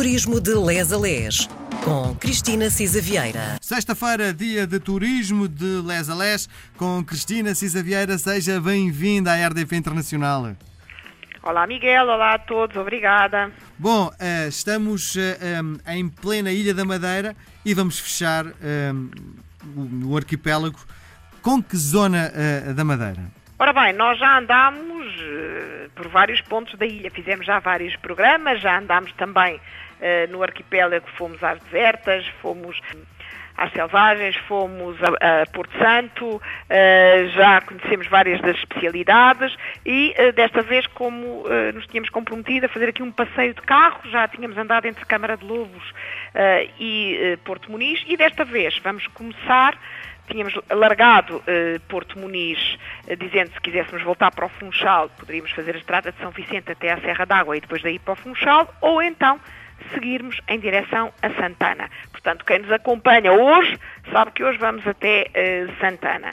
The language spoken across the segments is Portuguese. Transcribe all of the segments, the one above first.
Turismo de Les a Les, com Cristina Cisa Vieira. Sexta-feira, dia de turismo de Les a Les, com Cristina Cisa Vieira. Seja bem-vinda à RDP Internacional. Olá, Miguel. Olá a todos. Obrigada. Bom, eh, estamos eh, eh, em plena Ilha da Madeira e vamos fechar o arquipélago. Com que zona da Madeira? Ora bem, nós já andámos por vários pontos da ilha, fizemos já vários programas, já andámos também no arquipélago, fomos às desertas, fomos às selvagens, fomos a, a Porto Santo, uh, já conhecemos várias das especialidades e uh, desta vez, como uh, nos tínhamos comprometido a fazer aqui um passeio de carro, já tínhamos andado entre Câmara de Lobos e Porto Muniz e desta vez vamos começar tínhamos largado eh, Porto Muniz, eh, dizendo que se quiséssemos voltar para o Funchal, poderíamos fazer a estrada de São Vicente até à Serra d'Água e depois daí para o Funchal, ou então seguirmos em direção a Santana. Portanto, quem nos acompanha hoje sabe que hoje vamos até uh, Santana.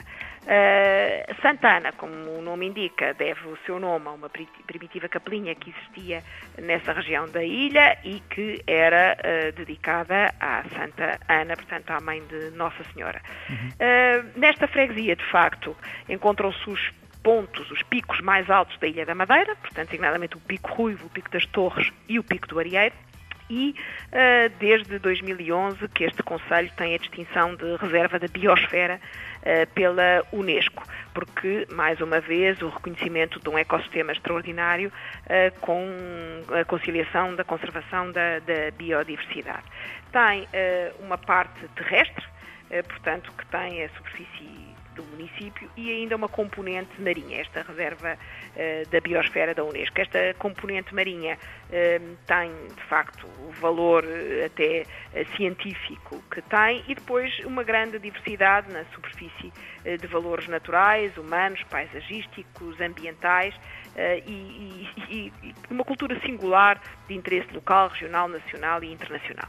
Uh, Santana, como o nome indica, deve o seu nome a uma primitiva capelinha que existia nessa região da ilha e que era uh, dedicada à Santa Ana, portanto à mãe de Nossa Senhora. Uhum. Uh, nesta freguesia, de facto, encontram-se os pontos, os picos mais altos da Ilha da Madeira, portanto, designadamente o Pico Ruivo, o Pico das Torres e o Pico do Arieiro e uh, desde 2011 que este Conselho tem a distinção de reserva da biosfera uh, pela Unesco, porque, mais uma vez, o reconhecimento de um ecossistema extraordinário uh, com a conciliação da conservação da, da biodiversidade. Tem uma parte terrestre, portanto, que tem a superfície do município e ainda uma componente marinha, esta reserva uh, da biosfera da Unesco. Esta componente marinha uh, tem, de facto, o valor uh, até científico que tem e depois uma grande diversidade na superfície de valores naturais, humanos, paisagísticos, ambientais e, e, e uma cultura singular de interesse local, regional, nacional e internacional.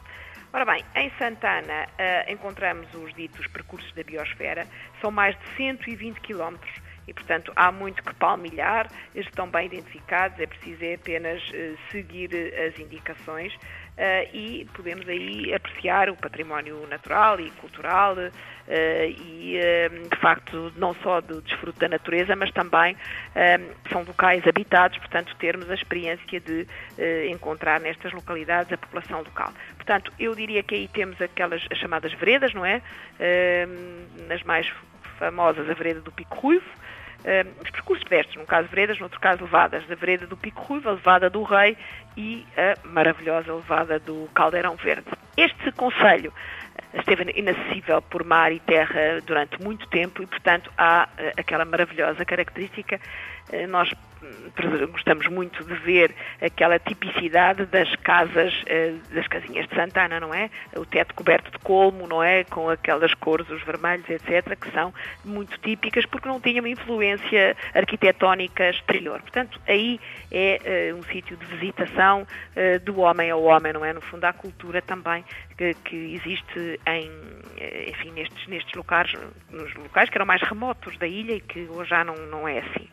Ora bem, em Santana uh, encontramos os ditos percursos da biosfera, são mais de 120 quilómetros e, portanto, há muito que palmilhar, estão bem identificados, é preciso é apenas uh, seguir as indicações uh, e podemos aí apreciar o património natural e cultural uh, e, de facto, não só do desfruto da natureza, mas também são locais habitados, portanto, termos a experiência de encontrar nestas localidades a população local. Portanto, eu diria que aí temos aquelas chamadas veredas, não é? Nas mais famosas, a vereda do Pico Ruivo, uh, os percursos pedestres, num caso veredas, no outro caso levadas, da vereda do Pico Ruivo, a levada do Rei e a maravilhosa levada do Caldeirão Verde. Este conselho esteve inacessível por mar e terra durante muito tempo e, portanto, há uh, aquela maravilhosa característica. Nós gostamos muito de ver aquela tipicidade das casas, eh, das casinhas de Santana, não é? O teto coberto de colmo, não é? Com aquelas cores, os vermelhos, etc., que são muito típicas porque não tinham influência arquitetónica exterior. Portanto, aí é uh, um sítio de visitação uh, do homem ao homem, não é? No fundo, há cultura também que existe em, enfim, nestes, nestes locais, nos locais que eram mais remotos da ilha e que hoje já não, não é assim.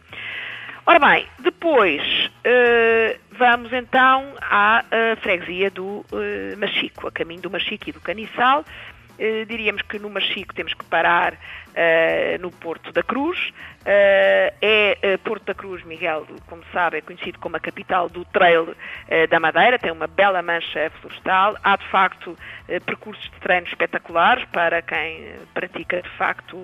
Ora bem, depois uh, vamos então à uh, freguesia do uh, Machico, a caminho do Machico e do Caniçal. Uh, diríamos que no Machico temos que parar no Porto da Cruz. é Porto da Cruz, Miguel, como sabe, é conhecido como a capital do trail da Madeira, tem uma bela mancha florestal. Há, de facto, percursos de treino espetaculares para quem pratica, de facto,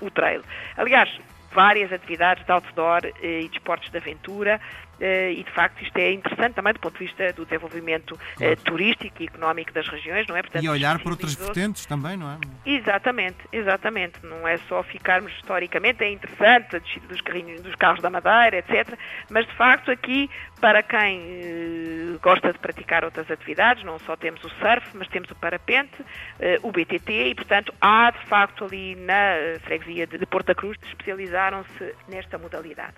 o trail. Aliás, várias atividades de outdoor eh, e de esportes de aventura eh, e de facto isto é interessante também do ponto de vista do desenvolvimento eh, claro. turístico e económico das regiões, não é? Portanto, e olhar para outras vertentes também, não é? Exatamente, exatamente. Não é só ficarmos historicamente, é interessante a descida dos, carrinhos, dos carros da Madeira, etc. Mas de facto aqui, para quem eh, gosta de praticar outras atividades, não só temos o surf, mas temos o parapente, eh, o BTT e portanto há de facto ali na freguesia de, Porta Cruz especializaram-se nesta modalidade.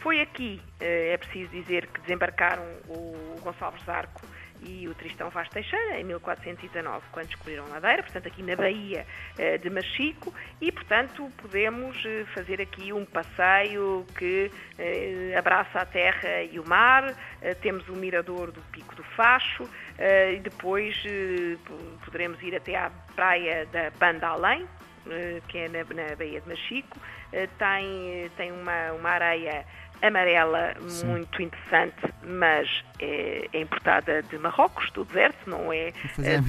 Foi aqui, eh, é preciso dizer, que desembarcaram o Gonçalves Zarco e o Tristão Vaz Teixeira, em 1419, quando descobriram Madeira, portanto aqui na Baía eh, de Machico, e portanto podemos eh, fazer aqui um passeio que eh, abraça a terra e o mar, temos o mirador do Pico do Facho, e depois poderemos ir até à praia da Banda Além, que é na, na Baía de Machico, tem, tem uma, uma areia amarela Sim. muito interessante, mas é, é, importada de Marrocos, do deserto, não é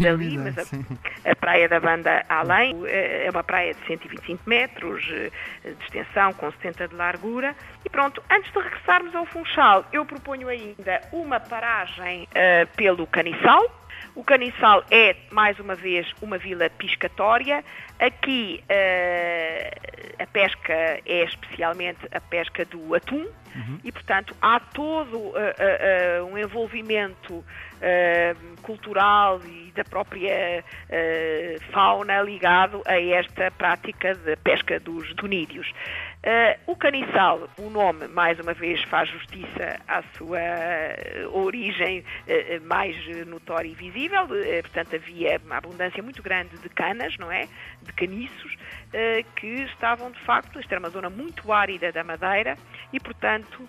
dali, mas a, a, praia da Banda Além é uma praia de 125 metros eh, de extensão, com 70 de largura. E pronto, antes de regressarmos ao Funchal, eu proponho ainda uma paragem uh, pelo Caniçal, o Caniçal é, mais uma vez, uma vila piscatória. Aqui uh, a pesca é especialmente a pesca do atum uhum. e, portanto, há todo uh, uh, um envolvimento cultural e da própria fauna ligado a esta prática de pesca dos tunídeos. Uh, o caniçal, o nome, mais uma vez, faz justiça à sua origem uh, mais notória e visível. Uh, portanto, havia uma abundância muito grande de canas, não é? De caniços, que estavam, de facto, esta era uma zona muito árida da Madeira e, portanto,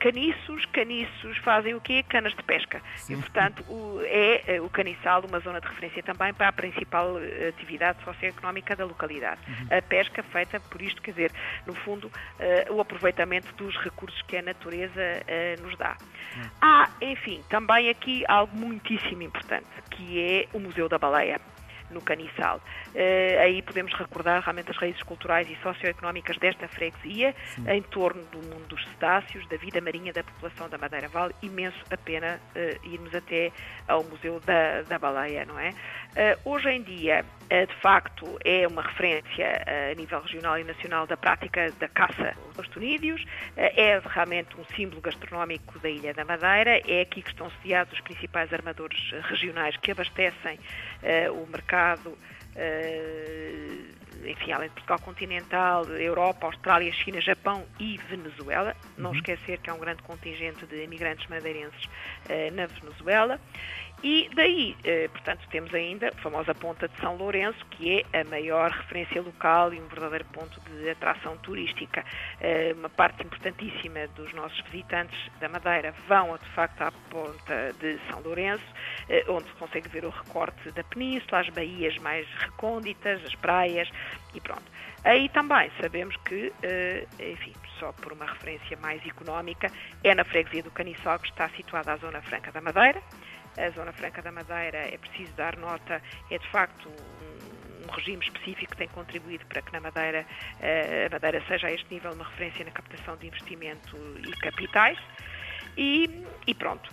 caniços, caniços fazem o quê? Canas de pesca. Sim. E, portanto, o, é o caniçal uma zona de referência também para a principal atividade socioeconómica da localidade. Uhum. A pesca feita por isto, quer dizer, no fundo, uh, o aproveitamento dos recursos que a natureza uh, nos dá. Hum. Há, enfim, também aqui algo muitíssimo importante, que é o Museu da Baleia no Caniçal. Uh, aí podemos recordar realmente as raízes culturais e socioeconómicas desta freguesia, Sim. em torno do mundo dos cetáceos, da vida marinha da população da Madeira Vale. Imenso a pena uh, irmos até ao Museu da, da Baleia, não é? Uh, hoje em dia, de facto, é uma referência a nível regional e nacional da prática da caça aos tunídeos, é realmente um símbolo gastronómico da Ilha da Madeira, é aqui que estão sediados os principais armadores regionais que abastecem o mercado enfim, além de Portugal continental, Europa, Austrália, China, Japão e Venezuela. Não uhum. esquecer que há um grande contingente de imigrantes madeirenses na Venezuela. E daí, eh, portanto, temos ainda a famosa Ponta de São Lourenço, que é a maior referência local e um verdadeiro ponto de atração turística. Eh, uma parte importantíssima dos nossos visitantes da Madeira vão, de facto, à Ponta de São Lourenço, eh, onde se consegue ver o recorte da península, as baías mais recônditas, as praias e pronto. Aí também sabemos que, enfim, só por uma referência mais económica, é na freguesia do Caniçal que está situada a Zona Franca da Madeira, a Zona Franca da Madeira, é preciso dar nota, é de facto um, regime específico que tem contribuído para que na Madeira, uh, a Madeira seja a este nível uma referência na captação de investimento e capitais. E, e pronto.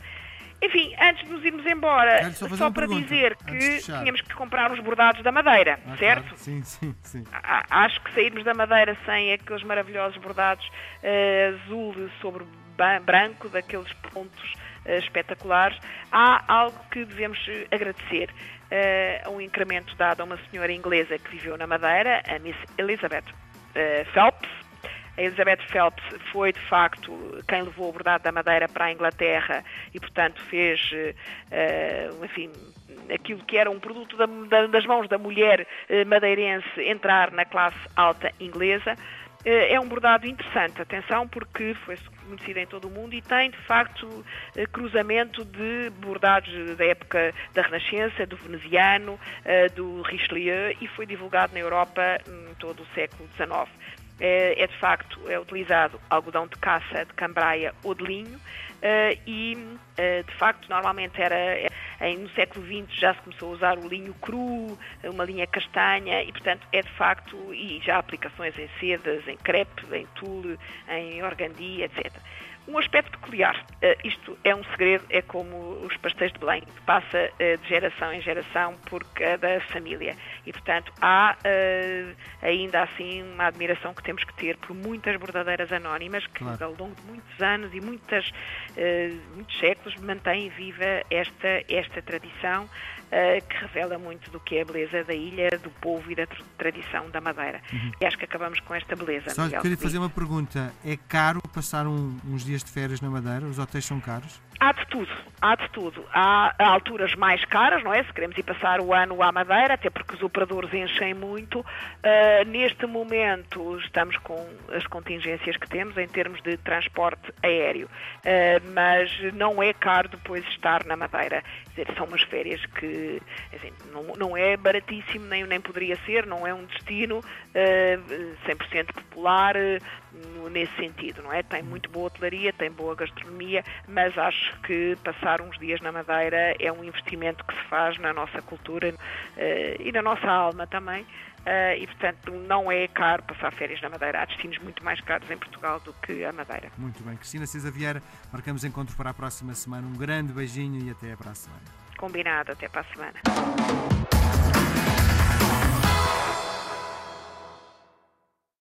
Enfim, antes de nos irmos embora, só, só para pergunta, dizer que tínhamos que comprar os bordados da Madeira, ah, certo? Claro. Sim, sim, sim. Acho que sairmos da Madeira sem aqueles maravilhosos bordados uh, azul sobre branco, daqueles pontos uh, espetaculares, há algo que devemos agradecer. Uh, um incremento dado a uma senhora inglesa que viveu na Madeira, a Miss Elizabeth uh, Phelps. A Elizabeth Phelps foi, de facto, quem levou o bordado da Madeira para a Inglaterra e, portanto, fez, uh, enfim, aquilo que era um produto da, da, das mãos da mulher madeirense entrar na classe alta inglesa. É um bordado interessante, atenção, porque foi conhecido em todo o mundo e tem, de facto, eh, cruzamento de bordados da época da Renascença, do veneziano, eh, do Richelieu e foi divulgado na Europa em todo o século XIX. É, é, de facto é utilizado algodão de caça, de cambraia ou de linho e, de facto, normalmente era no século XX já se começou a usar o linho cru, uma linha castanha, e portanto é de facto, e já há aplicações em sedas, em crepe, em tule, em organdi, etc. Um aspecto peculiar, uh, isto é um segredo, é como os pastéis de Belém, que passa uh, de geração em geração por cada família. E, portanto, há uh, ainda assim uma admiração que temos que ter por muitas bordadeiras anónimas que, claro. ao longo de muitos anos e muitas, muitos séculos, mantêm viva esta, esta tradição uh, que revela muito do que é a beleza da ilha, do povo e da tradição da Madeira. Uhum. E acho que acabamos com esta beleza. Só Miguel. queria fazer uma pergunta. É caro passar um, uns dias de férias na Madeira? Os hotéis são caros? Há de tudo, há de tudo. Há alturas mais caras, não é? Se queremos ir passar o ano à Madeira, até porque os operadores enchem muito. Uh, neste momento estamos com as contingências que temos em termos de transporte aéreo, uh, mas não é caro depois estar na Madeira. Dizer, são umas férias que assim, não, não é baratíssimo, nem, nem poderia ser, não é um destino uh, 100% popular uh, nesse sentido, não é? Tem muito boa hotelaria, tem boa gastronomia, mas acho que passar uns dias na Madeira é um investimento que se faz na nossa cultura uh, e na nossa alma também. Uh, e, portanto, não é caro passar férias na Madeira. Há destinos muito mais caros em Portugal do que a Madeira. Muito bem. Cristina Cisa Vieira, marcamos encontro para a próxima semana. Um grande beijinho e até a semana. Combinado, até para a semana.